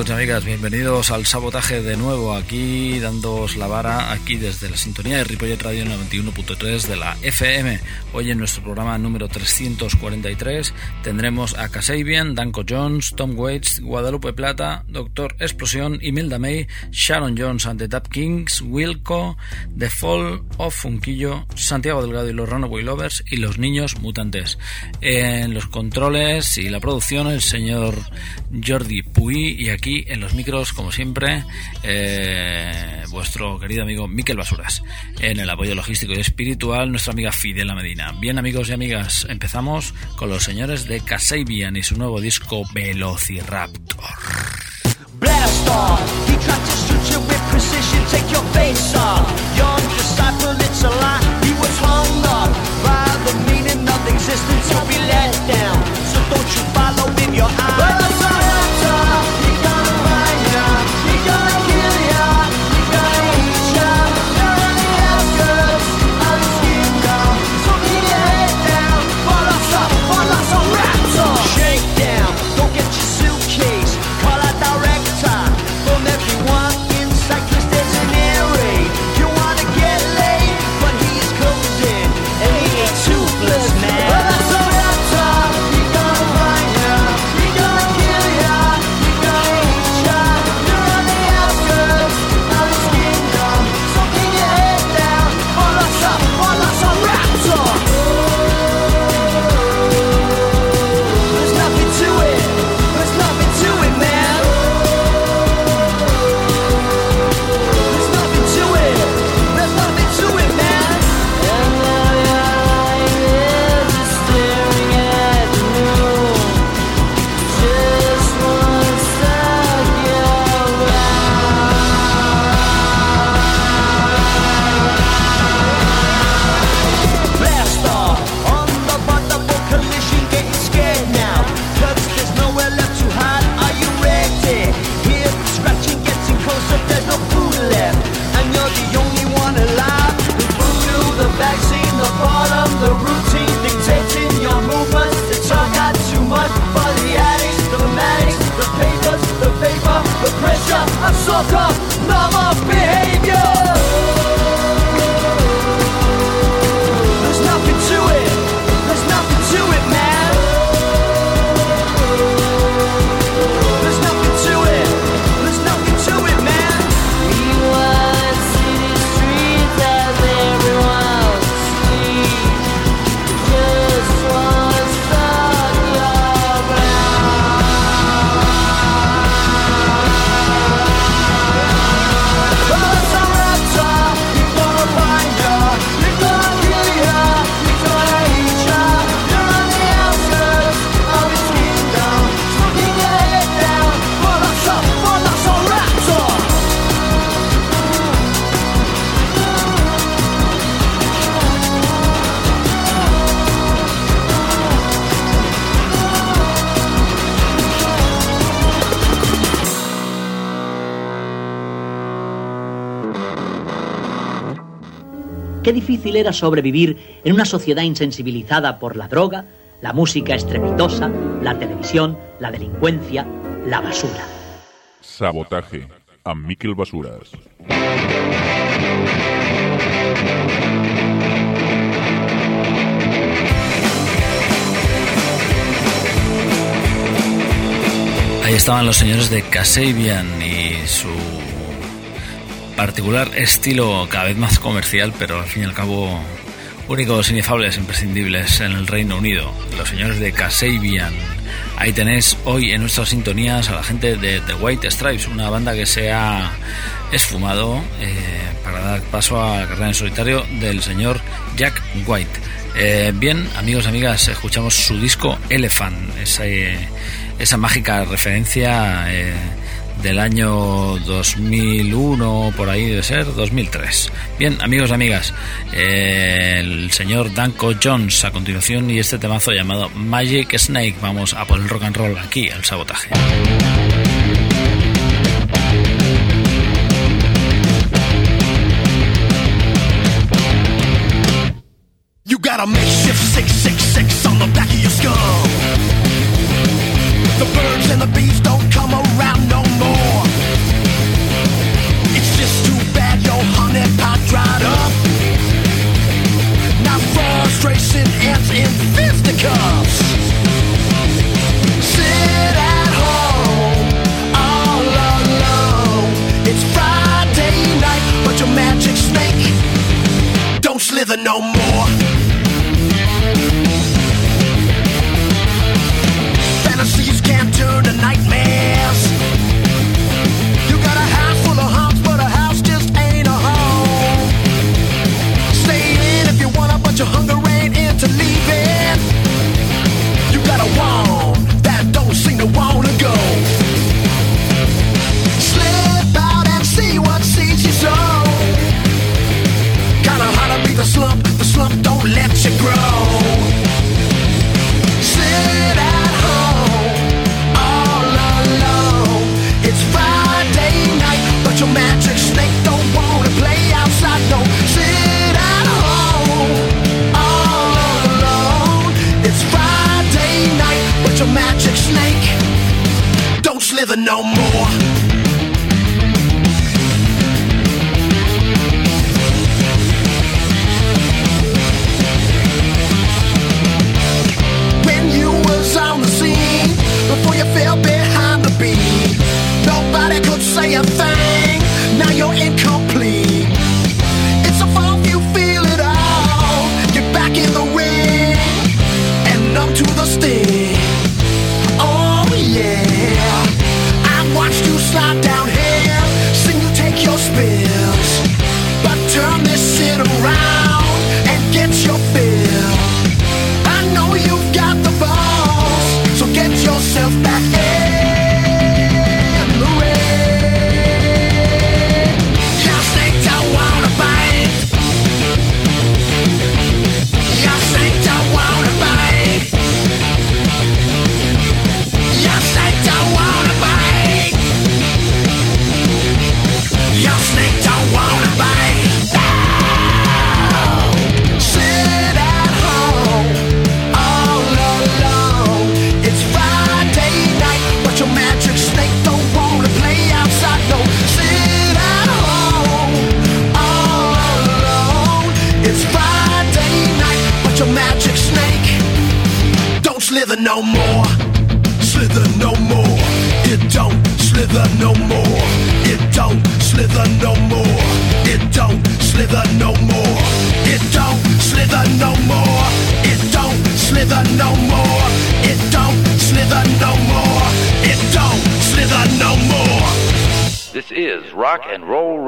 Amigos y amigas, bienvenidos al sabotaje de nuevo aquí dándoos la vara aquí desde la sintonía de Ripollet Radio 91.3 de la FM. Hoy en nuestro programa número 343 tendremos a Kasabian, Danko Jones, Tom Waits, Guadalupe Plata, Doctor Explosión, Imelda May, Sharon Jones and the Kings, Wilco, The Fall of Funquillo, Santiago Delgado y los Runaway Lovers y los Niños Mutantes. En los controles y la producción el señor Jordi Puy y aquí en los micros, como siempre, eh, vuestro querido amigo Miquel Basuras. En el apoyo logístico y espiritual, nuestra amiga Fidela Medina. Bien, amigos y amigas, empezamos con los señores de Kasabian y su nuevo disco Velociraptor. So don't you follow your. He difícil era sobrevivir en una sociedad insensibilizada por la droga, la música estrepitosa, la televisión, la delincuencia, la basura. Sabotaje a Miquel Basuras. Ahí estaban los señores de Casabian y su particular estilo cada vez más comercial, pero al fin y al cabo únicos, inefables, imprescindibles en el Reino Unido. Los señores de Kasabian. Ahí tenéis hoy en nuestras sintonías a la gente de The White Stripes, una banda que se ha esfumado eh, para dar paso a la carrera en solitario del señor Jack White. Eh, bien, amigos y amigas, escuchamos su disco Elephant, ese esa mágica referencia eh, del año 2001, por ahí debe ser, 2003. Bien, amigos y amigas, eh, el señor Danko Jones a continuación y este temazo llamado Magic Snake. Vamos a por el rock and roll aquí, al sabotaje. You got a makeshift 666 on the back of your skull. The birds and the bees don't come around no more. Dried up. Now frustration ants in fisticuffs. Sit at home all alone. It's Friday night, but your magic snake don't slither no more.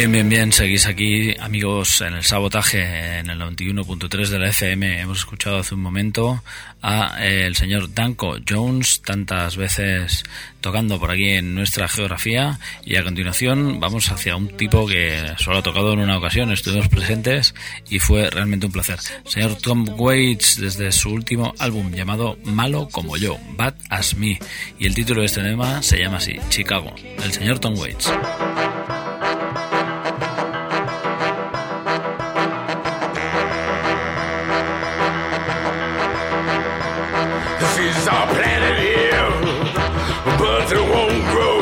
Bien, bien, bien. Seguís aquí, amigos, en el sabotaje en el 91.3 de la FM. Hemos escuchado hace un momento a eh, el señor Danko Jones, tantas veces tocando por aquí en nuestra geografía. Y a continuación vamos hacia un tipo que solo ha tocado en una ocasión. Estuvimos presentes y fue realmente un placer. Señor Tom Waits, desde su último álbum llamado Malo como yo, Bad as Me. Y el título de este tema se llama así, Chicago. El señor Tom Waits. Is our planet here, but it won't grow.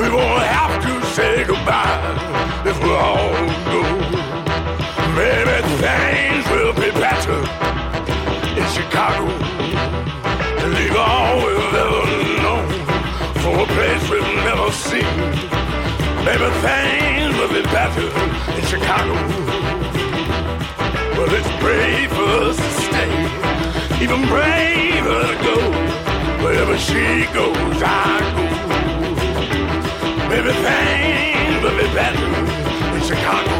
We won't have to say goodbye if we all go. Maybe things will be better in Chicago. Leave all we've ever known for a place we've never seen. Maybe things will be better in Chicago. But it's brave for us even braver to go. Wherever she goes, I go. Things will be better in Chicago.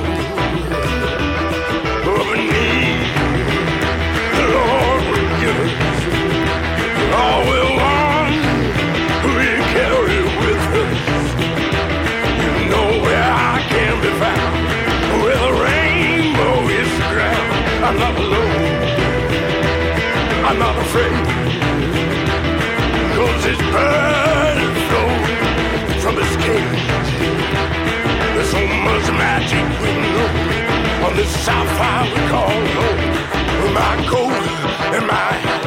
We need the Lord will give us all we want. We carry with us. You know where I can be found, where the rainbow is drowned. I'm not alone. I'm not afraid. Cause his burden flows from his cage. There's so much magic we know on this sapphire we call home. My coat and my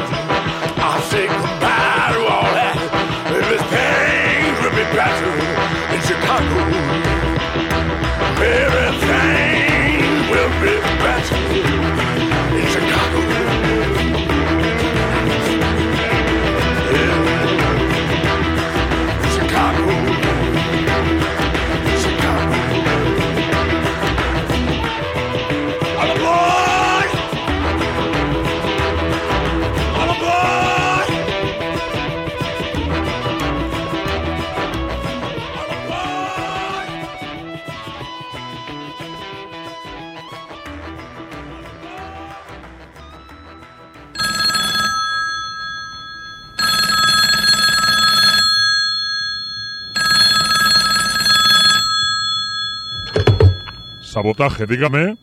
Dígame.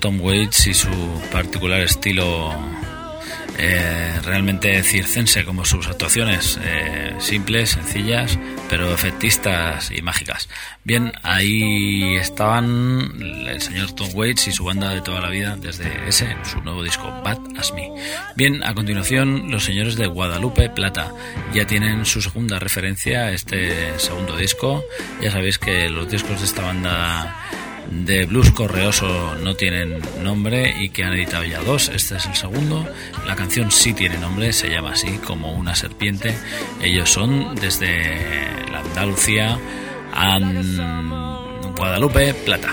Tom Waits y su particular estilo eh, realmente circense como sus actuaciones eh, simples, sencillas, pero efectistas y mágicas. Bien, ahí estaban el señor Tom Waits y su banda de toda la vida desde ese, su nuevo disco, Bad As Me. Bien, a continuación los señores de Guadalupe Plata ya tienen su segunda referencia a este segundo disco. Ya sabéis que los discos de esta banda de blues correoso no tienen nombre y que han editado ya dos. Este es el segundo. La canción sí tiene nombre, se llama así como una serpiente. Ellos son desde la Andalucía a Guadalupe Plata.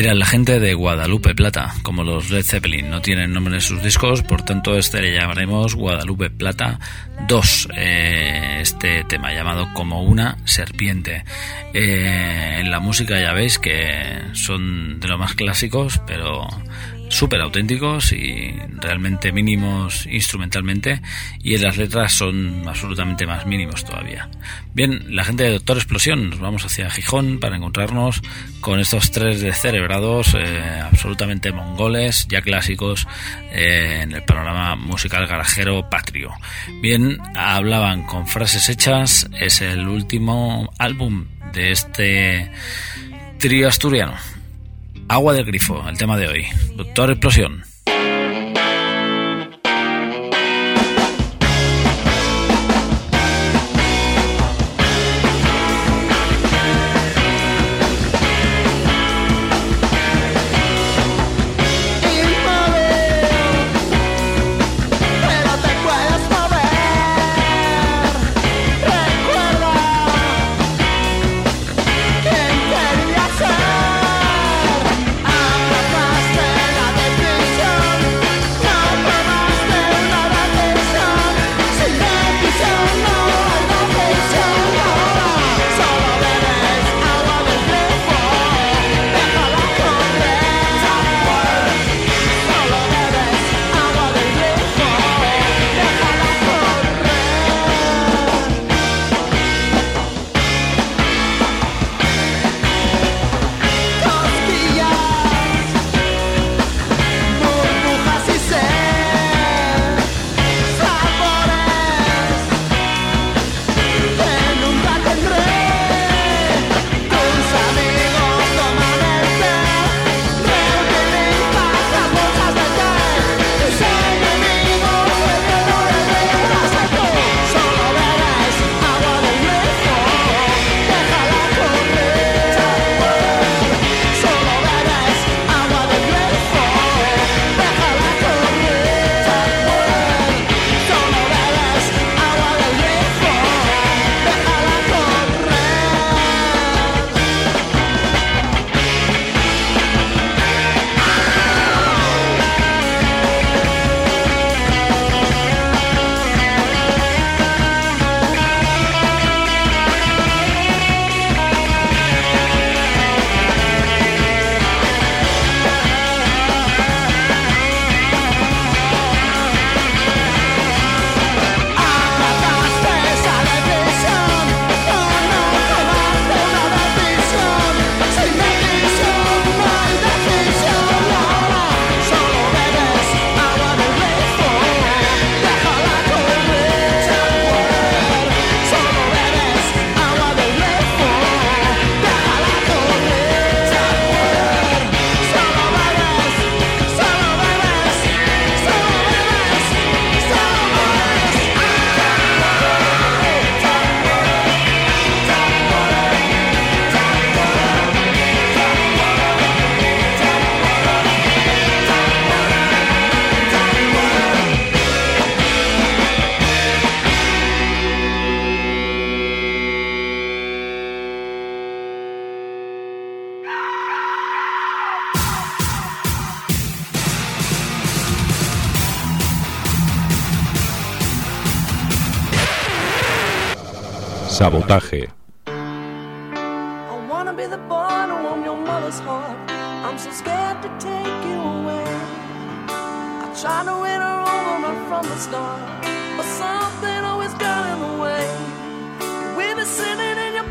Era la gente de Guadalupe Plata, como los Led Zeppelin. No tienen nombre en sus discos, por tanto este le llamaremos Guadalupe Plata 2. eh, este tema llamado como una serpiente. Eh, en la música ya veis que son de lo más clásicos, pero súper auténticos y realmente mínimos instrumentalmente y en las letras son absolutamente más mínimos todavía. Bien, la gente de Doctor Explosión, nos vamos hacia Gijón para encontrarnos con estos tres descerebrados eh, absolutamente mongoles, ya clásicos eh, en el panorama musical garajero patrio. Bien, hablaban con frases hechas, es el último álbum de este trío asturiano. Agua del grifo, el tema de hoy. Doctor Explosión.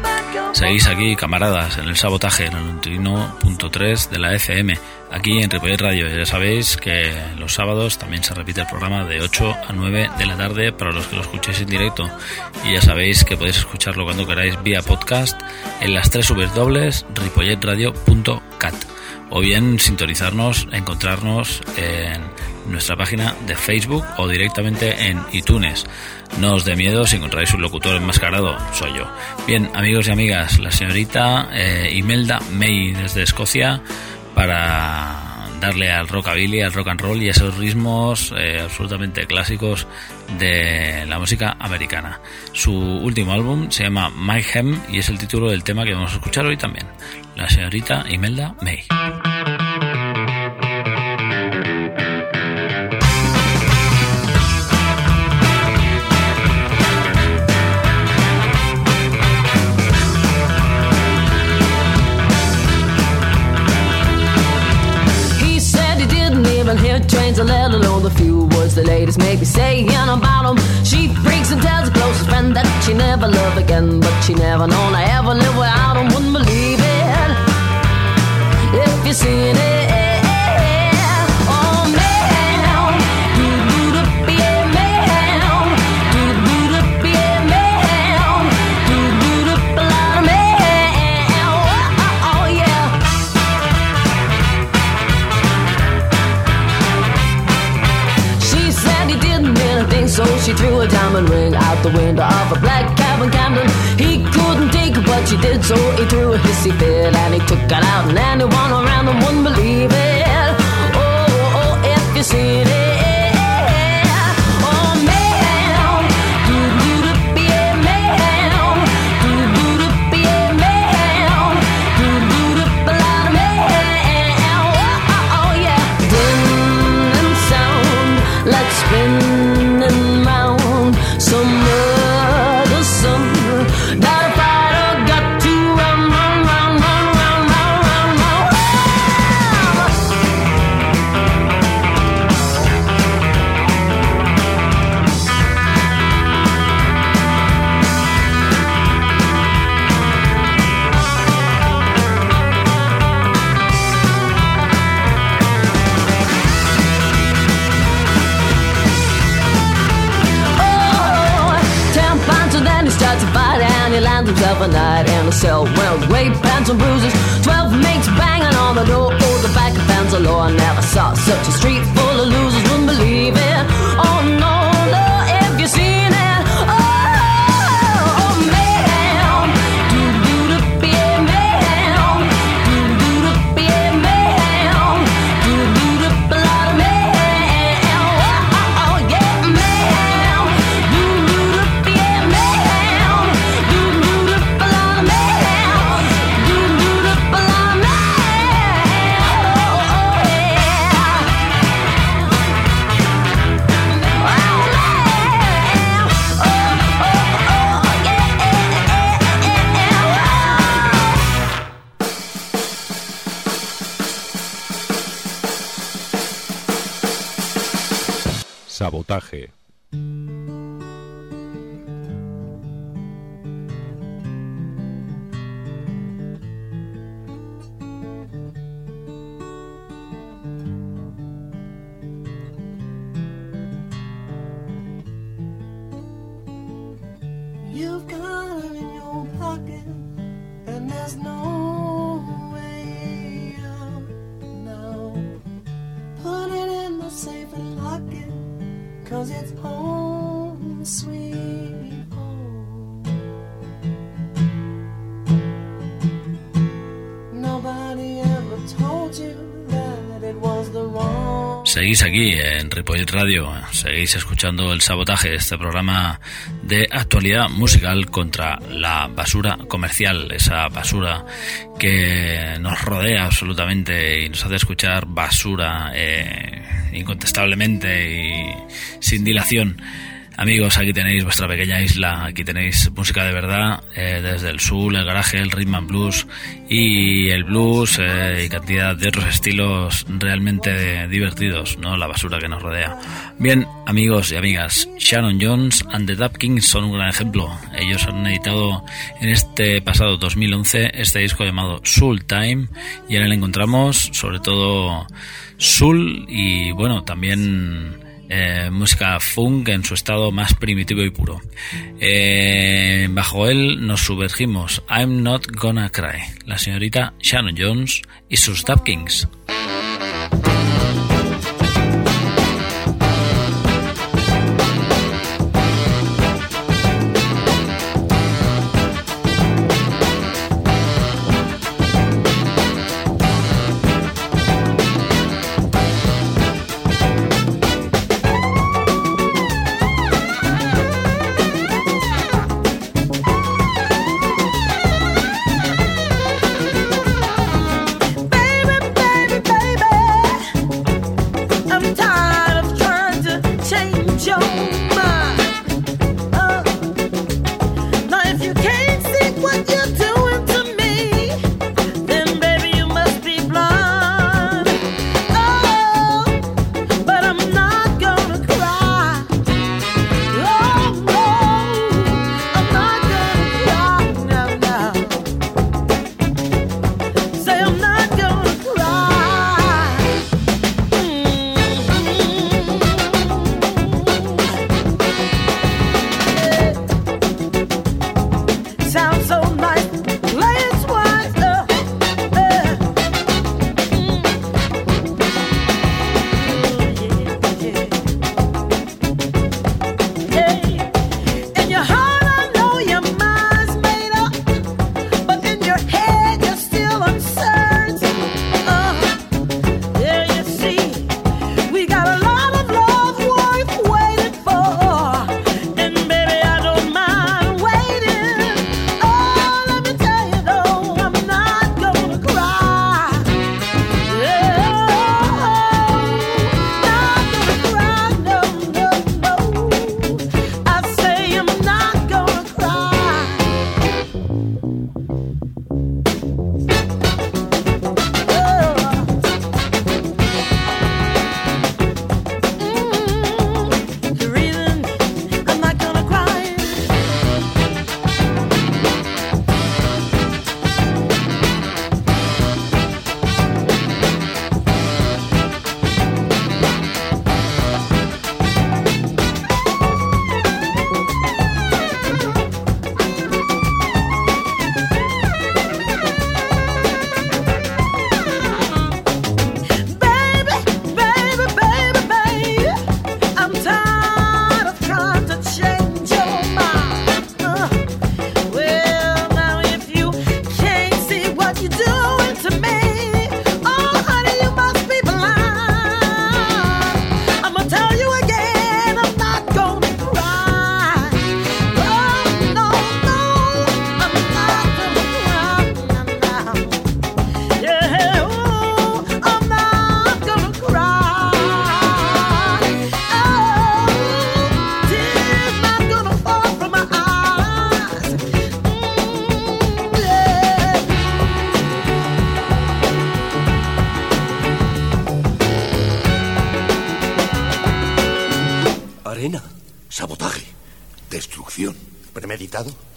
Back Seguís aquí, camaradas, en el sabotaje, en el 91.3 de la FM, aquí en Ripollet Radio. Ya sabéis que los sábados también se repite el programa de 8 a 9 de la tarde para los que lo escuchéis en directo. Y ya sabéis que podéis escucharlo cuando queráis vía podcast en las tres dobles ripolletradio.cat o bien sintonizarnos, encontrarnos en nuestra página de Facebook o directamente en iTunes. No os dé miedo si encontráis un locutor enmascarado, soy yo. Bien, amigos y amigas, la señorita eh, Imelda May desde Escocia para darle al rockabilly, al rock and roll y a esos ritmos eh, absolutamente clásicos de la música americana. Su último álbum se llama My Hem y es el título del tema que vamos a escuchar hoy también. La señorita Imelda May. Hear trains, let alone the few words the ladies make me saying about him. She freaks and tells her closest friend that she never loved again, but she never known I ever live without him. Wouldn't believe it if you seen it. Diamond ring out the window of a black cab in Camden. He couldn't take but she did, so he threw a hissy fit and he took it out, and anyone around him wouldn't believe it. Oh, oh, oh, if you seen it. Cell. Well, rape pants and bruises, twelve mates banging on the door. Oh, the back of fence law. I never saw such a street Sabotaje. Seguís aquí en Ripollet Radio, seguís escuchando el sabotaje, este programa de actualidad musical contra la basura comercial, esa basura que nos rodea absolutamente y nos hace escuchar basura eh, incontestablemente y sin dilación. Amigos, aquí tenéis vuestra pequeña isla, aquí tenéis música de verdad, eh, desde el soul, el garaje, el rhythm and blues y el blues eh, y cantidad de otros estilos realmente divertidos, no la basura que nos rodea. Bien, amigos y amigas, Sharon Jones and the Dap Kings son un gran ejemplo. Ellos han editado en este pasado 2011 este disco llamado Soul Time y en él encontramos sobre todo soul y bueno, también eh, música funk en su estado más primitivo y puro. Eh, bajo él nos sumergimos I'm Not Gonna Cry, la señorita Shannon Jones y sus Dap Kings.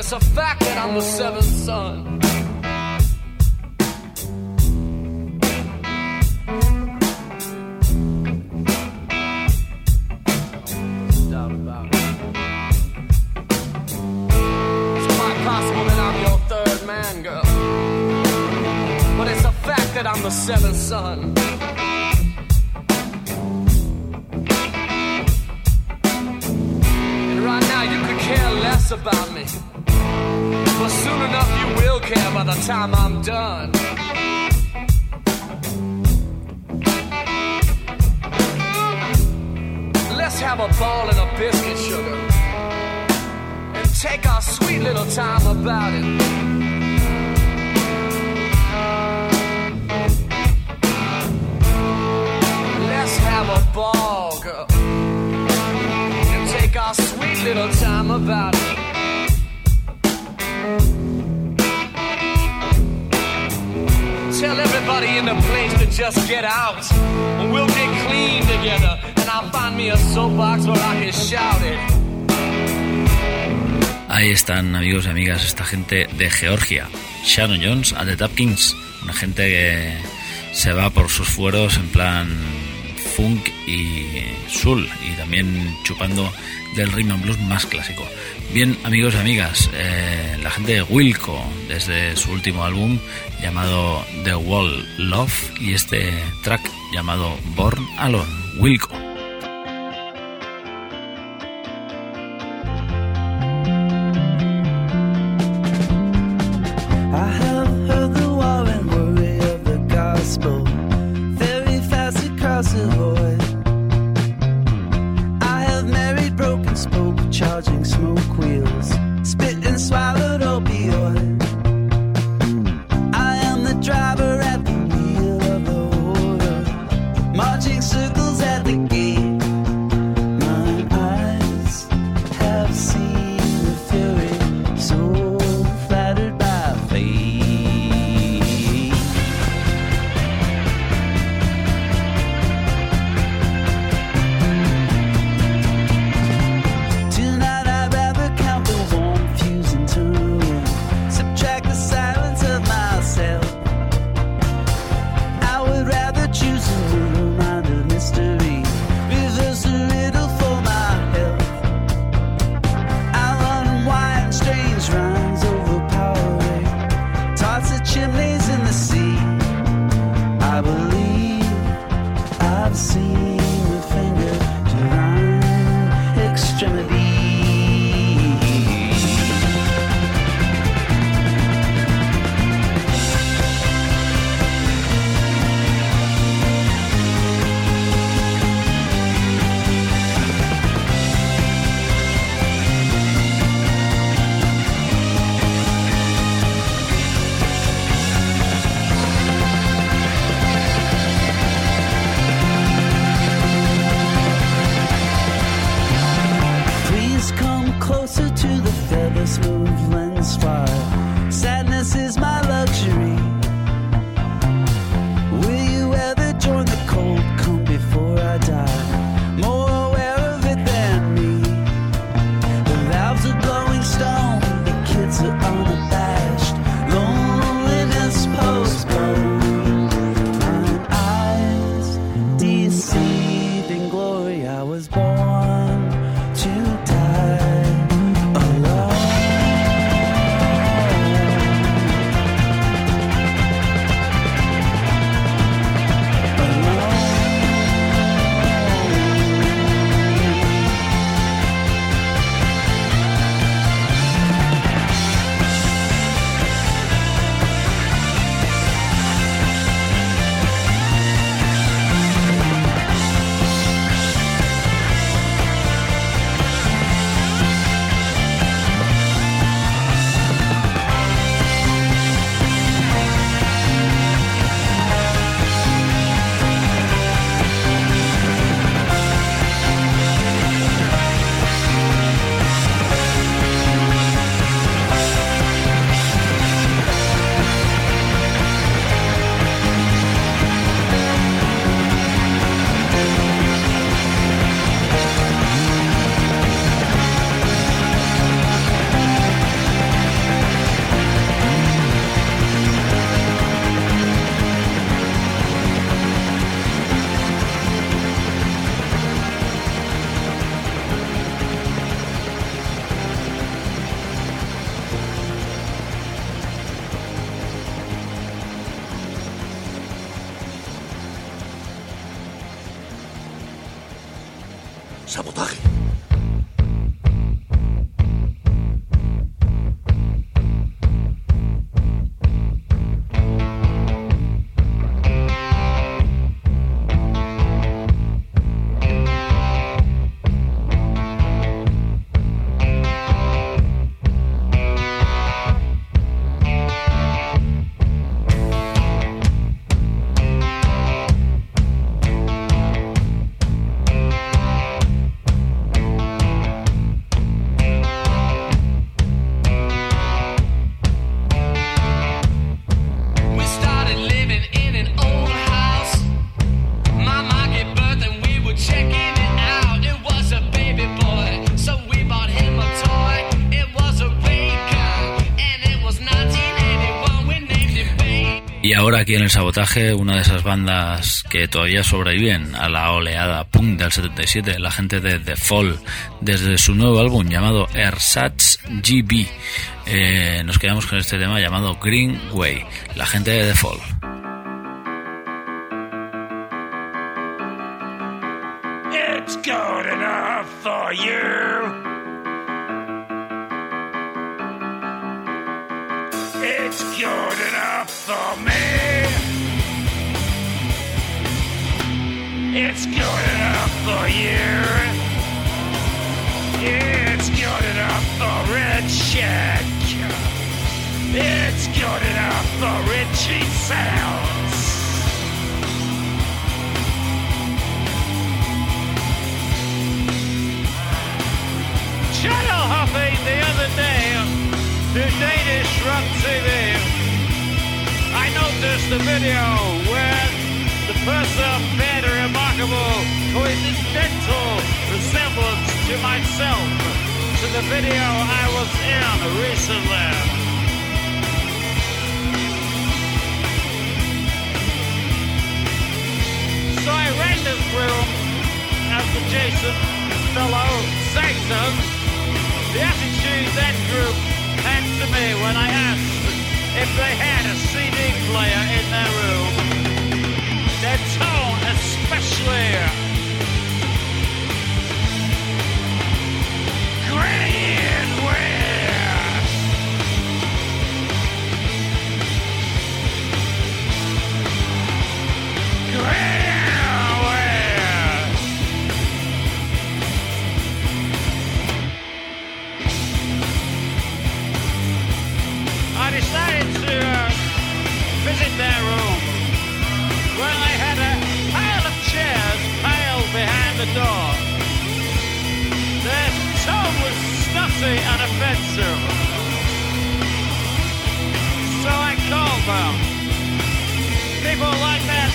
It's a fact that I'm the seventh son. Doubt about it. It's quite possible that I'm your third man, girl. But it's a fact that I'm the seventh son. And right now you could care less about me. But soon enough you will care by the time I'm done. Let's have a ball and a biscuit, sugar. And take our sweet little time about it. Let's have a ball, girl. And take our sweet little time about it. Ahí están, amigos y amigas, esta gente de Georgia. Shannon Jones and the Tap Kings. Una gente que se va por sus fueros en plan funk y soul. Y también chupando del rhythm and blues más clásico. Bien, amigos y amigas, eh, la gente de Wilco, desde su último álbum llamado The Wall Love y este track llamado Born Alone, Wilco. Closer to Sabotaje. Ahora aquí en el sabotaje, una de esas bandas que todavía sobreviven a la oleada punk del 77, la gente de The Fall, desde su nuevo álbum llamado Ersatz GB. Eh, nos quedamos con este tema llamado Green Way, la gente de The Fall. It's good enough for you. It's good enough for Richard. It's good enough for Richie Sounds. channel hopping the other day to Danish Rock TV. I noticed the video where the person made a remarkable coincidental resemblance to myself to the video I was in recently. So I randomed through as the Jason fellow Saxon the attitude that group had to me when I asked if they had a CD player in their room their tone, especially. great. Snotty and offensive. So I called them. People like that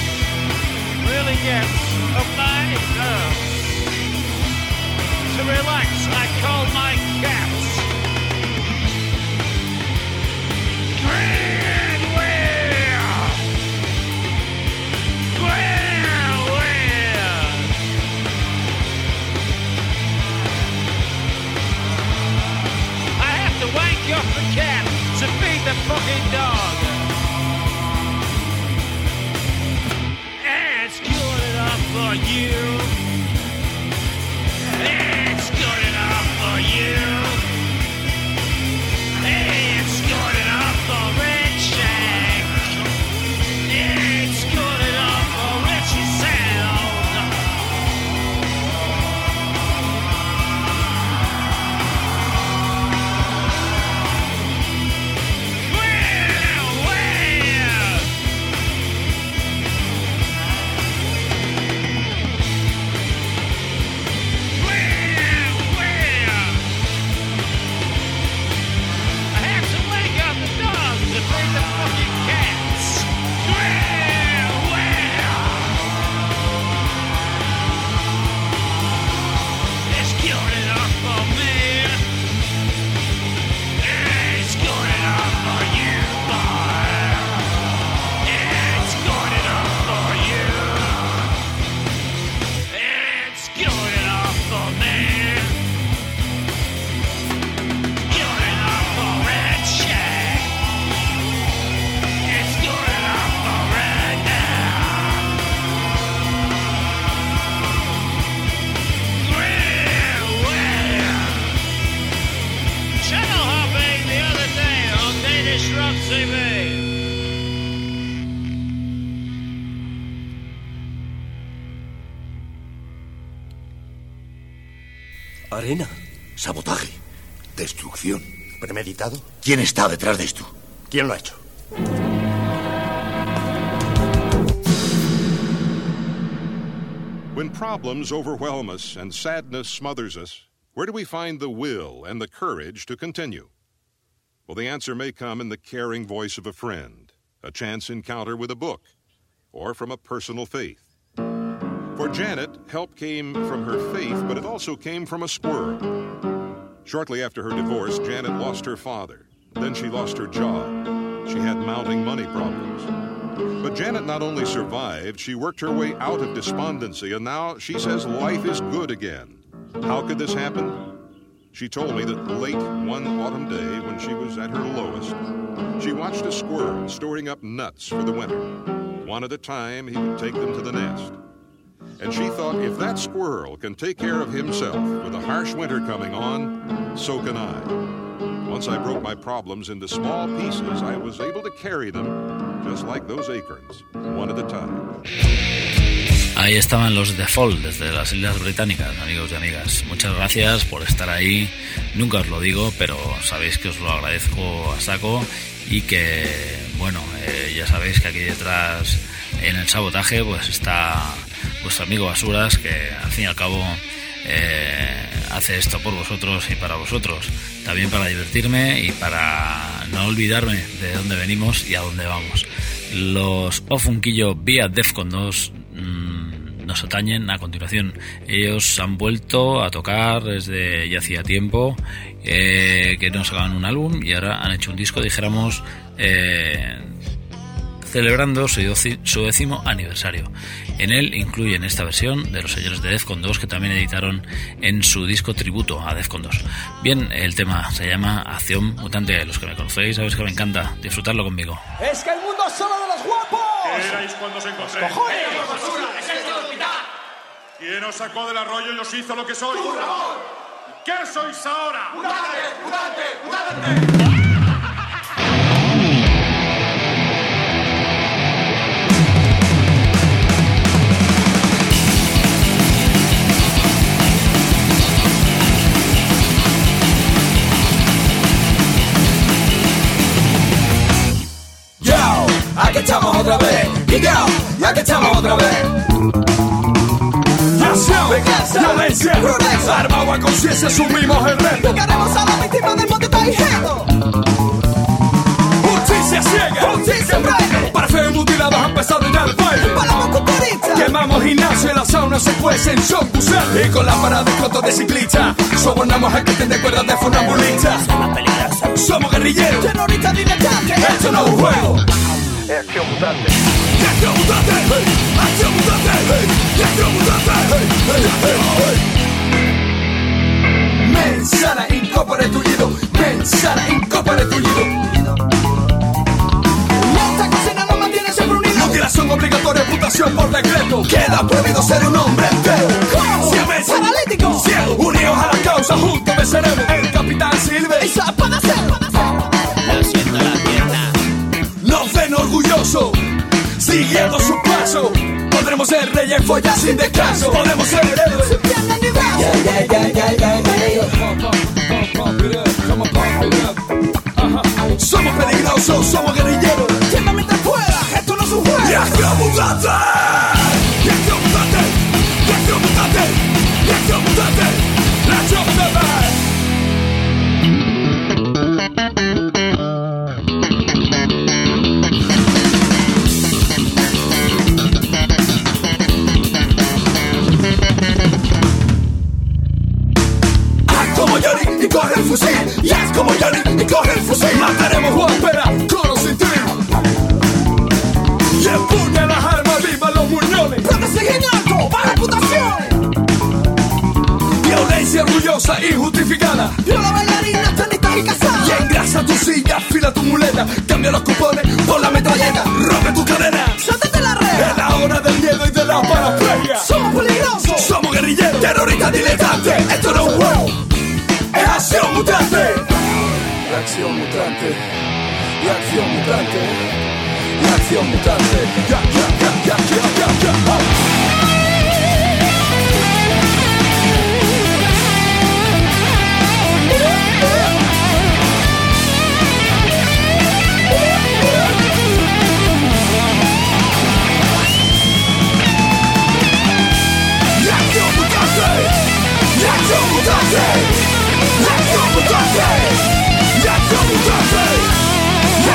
Arena. Sabotaje. Destrucción. ¿Premeditado? ¿Quién está detrás de esto? ¿Quién lo ha hecho? When problems overwhelm us and sadness smothers us, where do we find the will and the courage to continue? Well, the answer may come in the caring voice of a friend, a chance encounter with a book, or from a personal faith. For Janet, help came from her faith, but it also came from a squirrel. Shortly after her divorce, Janet lost her father. Then she lost her job. She had mounting money problems. But Janet not only survived, she worked her way out of despondency, and now she says life is good again. How could this happen? She told me that late one autumn day, when she was at her lowest, she watched a squirrel storing up nuts for the winter. One at a time, he would take them to the nest. And she thought if that squirrel can take care of himself with a harsh winter coming on, so can I. Once I broke my problems into small pieces, I was able to carry them just like those acorns, one at a time. Ahí estaban los Default desde las Islas Británicas, amigos y amigas. Muchas gracias por estar ahí. Nunca os lo digo, pero sabéis que os lo agradezco a saco y que, bueno, eh, ya sabéis que aquí detrás en el sabotaje pues está vuestro amigo Basuras que al fin y al cabo eh, hace esto por vosotros y para vosotros. También para divertirme y para no olvidarme de dónde venimos y a dónde vamos. Los Ofunquillo vía Defcon 2 mm, nos atañen a continuación. Ellos han vuelto a tocar desde ya hacía tiempo eh, que no sacaban un álbum y ahora han hecho un disco, dijéramos, eh, celebrando su, su décimo aniversario. En él incluyen esta versión de los señores de Defcon 2 que también editaron en su disco tributo a Defcon 2. Bien, el tema se llama Acción Mutante. Los que me conocéis sabéis que me encanta. Disfrutarlo conmigo. Es que el mundo es solo de los guapos. ¿Qué erais cuando os encontré? cojones! ¡Es el hospital! ¿Quién os sacó del arroyo y os hizo lo que sois? ¡Tú, Ramón! ¿Qué sois ahora? ¡Mutante! ¡Mutante! ¡Mutante! Aquí estamos otra vez. Y yo, aquí estamos otra vez. Venganza, violencia, rudeza. armado a conciencia, asumimos el reto. Llegaremos a la víctima del monte Taijedo. Justicia ciega, Justicia breve. para fe mutilados empezado ya el baile. Palamos cucurita. Quemamos gimnasio y la sauna se cuecen son Y con lámparas de cotos de ciclista Sobornamos a que de cuerdas de funambulista Somos guerrilleros Terrorista diletante. Esto no es un juego Es acción mutante. ¡Acción mutante! ¡Acción mutante! ¡Acción mutante! Mensana, incorpore tullido Mensana, incorpore tullido Esta cocina no mantiene siempre unido. Mutilación obligatoria, amputación por decreto Queda prohibido ser un hombre entero ¿Cómo? Siempre Paralítico. Ciego, unidos a la causa, juntos venceremos El capitán Silver Y para hacer. Nos siguiendo su paso. Podremos ser reyes, follas sin descanso. Podemos ser héroes. Somos peligrosos, somos guerrilleros. Quema mientras pueda. Esto no es un juego. ¡Y acción mutante! ¡Y acción mutante! ¡Y acción mutante! ¡Y acción Y justificada. Viola bailarina, tenista y casada. Y engrasa tu silla, fila tu muleta. Cambia los cupones por la metralleta. Rompe tu cadena. Sáltate la red. Es la hora del miedo y de la paraplegia. Somos peligrosos. Somos guerrilleros, terroristas diletantes. Esto no es un juego. Es acción mutante. La acción mutante. y acción mutante, y acción mutante, ya, ya, ya, ya, ya, ya, ya. Y acción mutante, y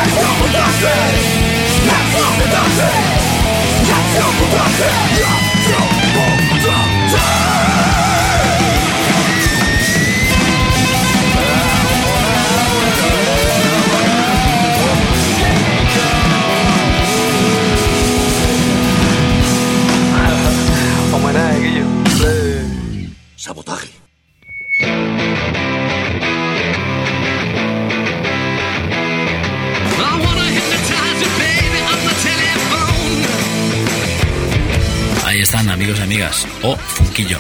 acción mutante, amigos y amigas. O Funquillo,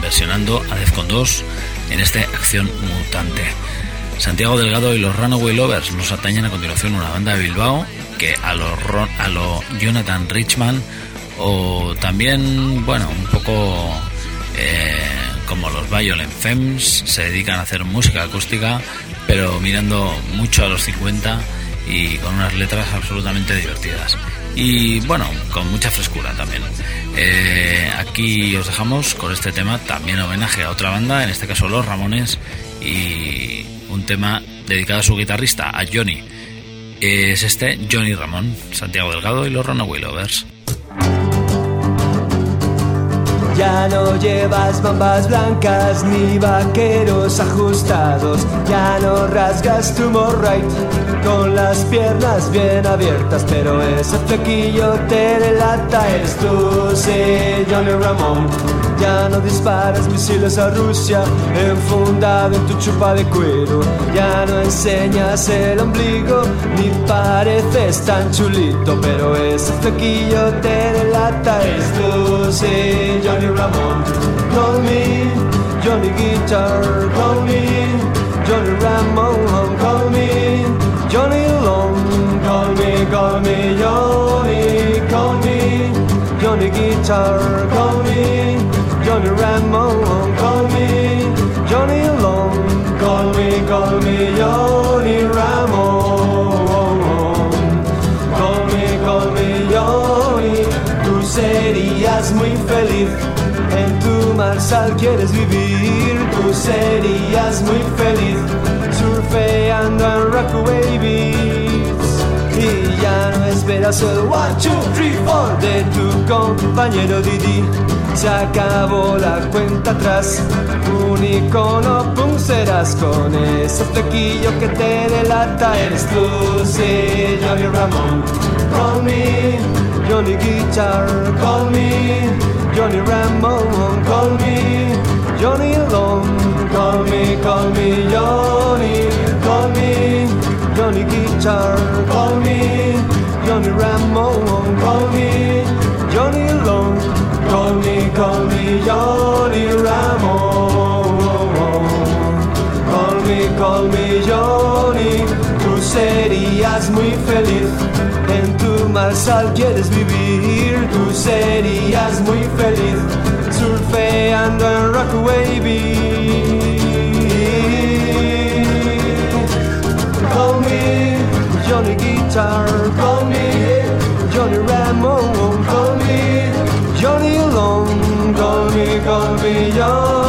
versionando a Defcon 2 en este Acción Mutante. Santiago Delgado y los Runaway Lovers nos atañen a continuación una banda de Bilbao que a lo, Ron- a lo Jonathan Richman o también, bueno, un poco eh, como los Violent Femmes se dedican a hacer música acústica pero mirando mucho a los 50 y con unas letras absolutamente divertidas y bueno, con mucha frescura también. Eh, aquí os dejamos con este tema, también homenaje a otra banda, en este caso Los Ramones, y un tema dedicado a su guitarrista, a Johnny. Es este Johnny Ramón, Santiago Delgado y los Runaway Lovers. Ya no llevas bambas blancas ni vaqueros ajustados. Ya no rasgas tu morrite con las piernas bien abiertas. Pero ese flequillo te delata. Eres tú, sí, Johnny Ramón. Ya no disparas misiles a Rusia enfundado en tu chupa de cuero. Ya no enseñas el ombligo ni pareces tan chulito. Pero ese flequillo te delata. Eres tú, sí, Johnny Ramón. Call me Johnny Guitar. Call me Johnny Ramón. Call me Johnny Long. Call me, call me Johnny. Call me Johnny Guitar. Call me Johnny Ramón. Call me Johnny Long. Call me, call me Johnny Ramón. Call me, call me Johnny. Tú serías muy feliz. En tu marsal quieres vivir. Tú serías muy feliz. Surfeando en Rockaway Beach. Y ya no esperas el one, two, three, four de tu compañero Didi. Se acabó la cuenta atrás. Un icono, pum, serás con ese flequillo que te delata. Eres tú, sí, Johnny Ramón. Call me, Johnny Guitar. Call me, Johnny Ramón. Call me, Johnny Long. Call me, call me, Johnny. Call me, Johnny Guitar. Marsal quieres vivir. Tú serías muy feliz. Surfeando en Rockaway Beach. Call me Johnny Guitar. Call me Johnny Ramón. Call me Johnny Long. Call me, call me Johnny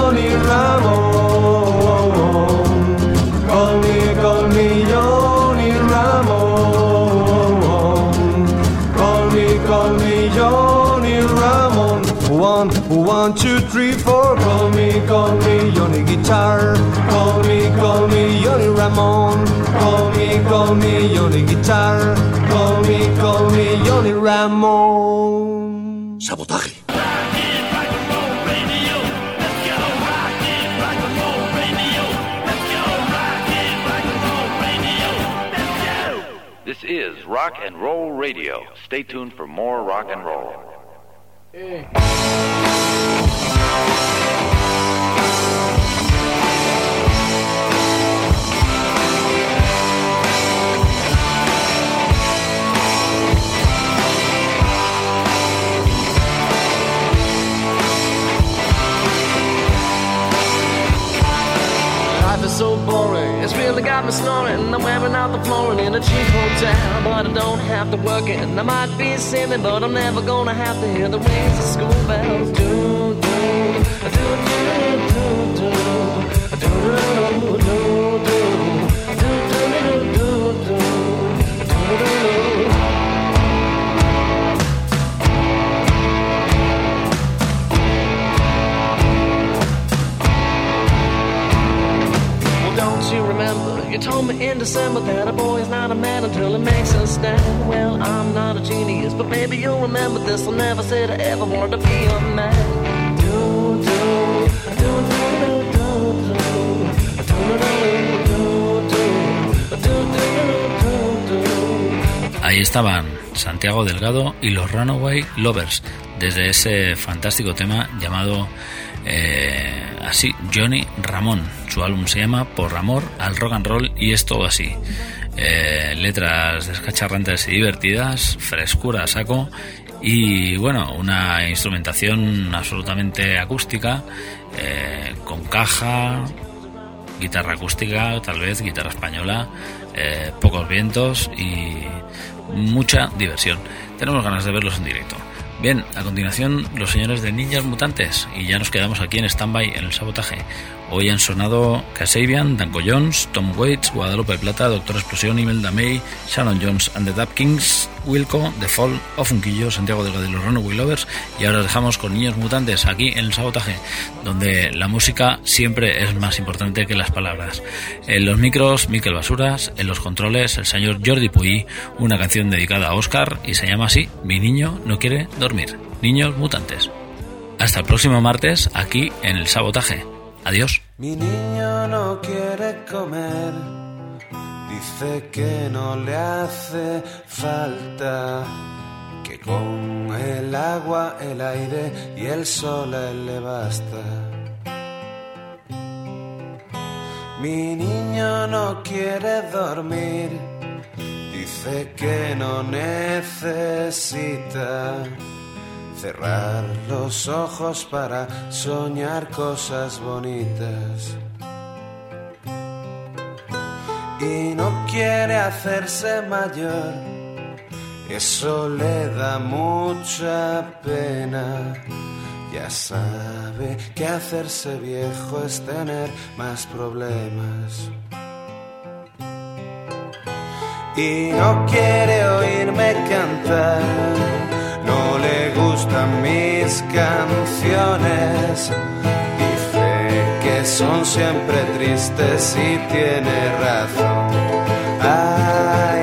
one, two, three, four. Call me, call me Johnny Guitar. Call me, call me Johnny Ramón. Call me, call me Johnny Guitar. Call me, call me Johnny Ramón. Sabotaje. This is Rock and Roll Radio. Stay tuned for more rock and roll. Hey. so boring. It's really got me snoring. I'm wearing out the flooring in a cheap hotel, but I don't have to work it. And I might be silly, but I'm never gonna have to hear the rings of school bells. Do do do do do do do do do. do, do. Told me in December that a boy is not a man until he makes a stand. Well, I'm not a genius, but maybe you'll remember this. I never said I ever wanted to be a man. Ahí estaban Santiago Delgado y los Runaway Lovers desde ese fantástico tema llamado así, Johnny Ramón. Su álbum se llama Por amor al rock and roll y es todo así. Eh, letras descacharrantes y divertidas, frescura a saco y bueno, una instrumentación absolutamente acústica, eh, con caja, guitarra acústica, tal vez guitarra española, eh, pocos vientos y mucha diversión. Tenemos ganas de verlos en directo. Bien, a continuación los señores de Ninjas Mutantes y ya nos quedamos aquí en stand-by en el sabotaje. Hoy han sonado Kasabian, Danko Jones, Tom Waits, Guadalupe Plata, Doctor Explosión, Imelda May, Shannon Jones and the Kings, Wilco, The Fall, Ofunquillo, Santiago y los Runaway Lovers y ahora os dejamos con Niños Mutantes aquí en el sabotaje, donde la música siempre es más importante que las palabras. En los micros, Miquel Basuras, en los controles, el señor Jordi Puy, una canción dedicada a Oscar y se llama así, Mi niño no quiere dormir. Niños Mutantes. Hasta el próximo martes aquí en el sabotaje. Adiós. Mi niño no quiere comer, dice que no le hace falta, que con el agua, el aire y el sol le basta. Mi niño no quiere dormir, dice que no necesita cerrar los ojos para soñar cosas bonitas. Y no quiere hacerse mayor, eso le da mucha pena. Ya sabe que hacerse viejo es tener más problemas. Y no quiere oírme cantar no le gustan mis canciones. Dice que son siempre tristes y tiene razón. Ay,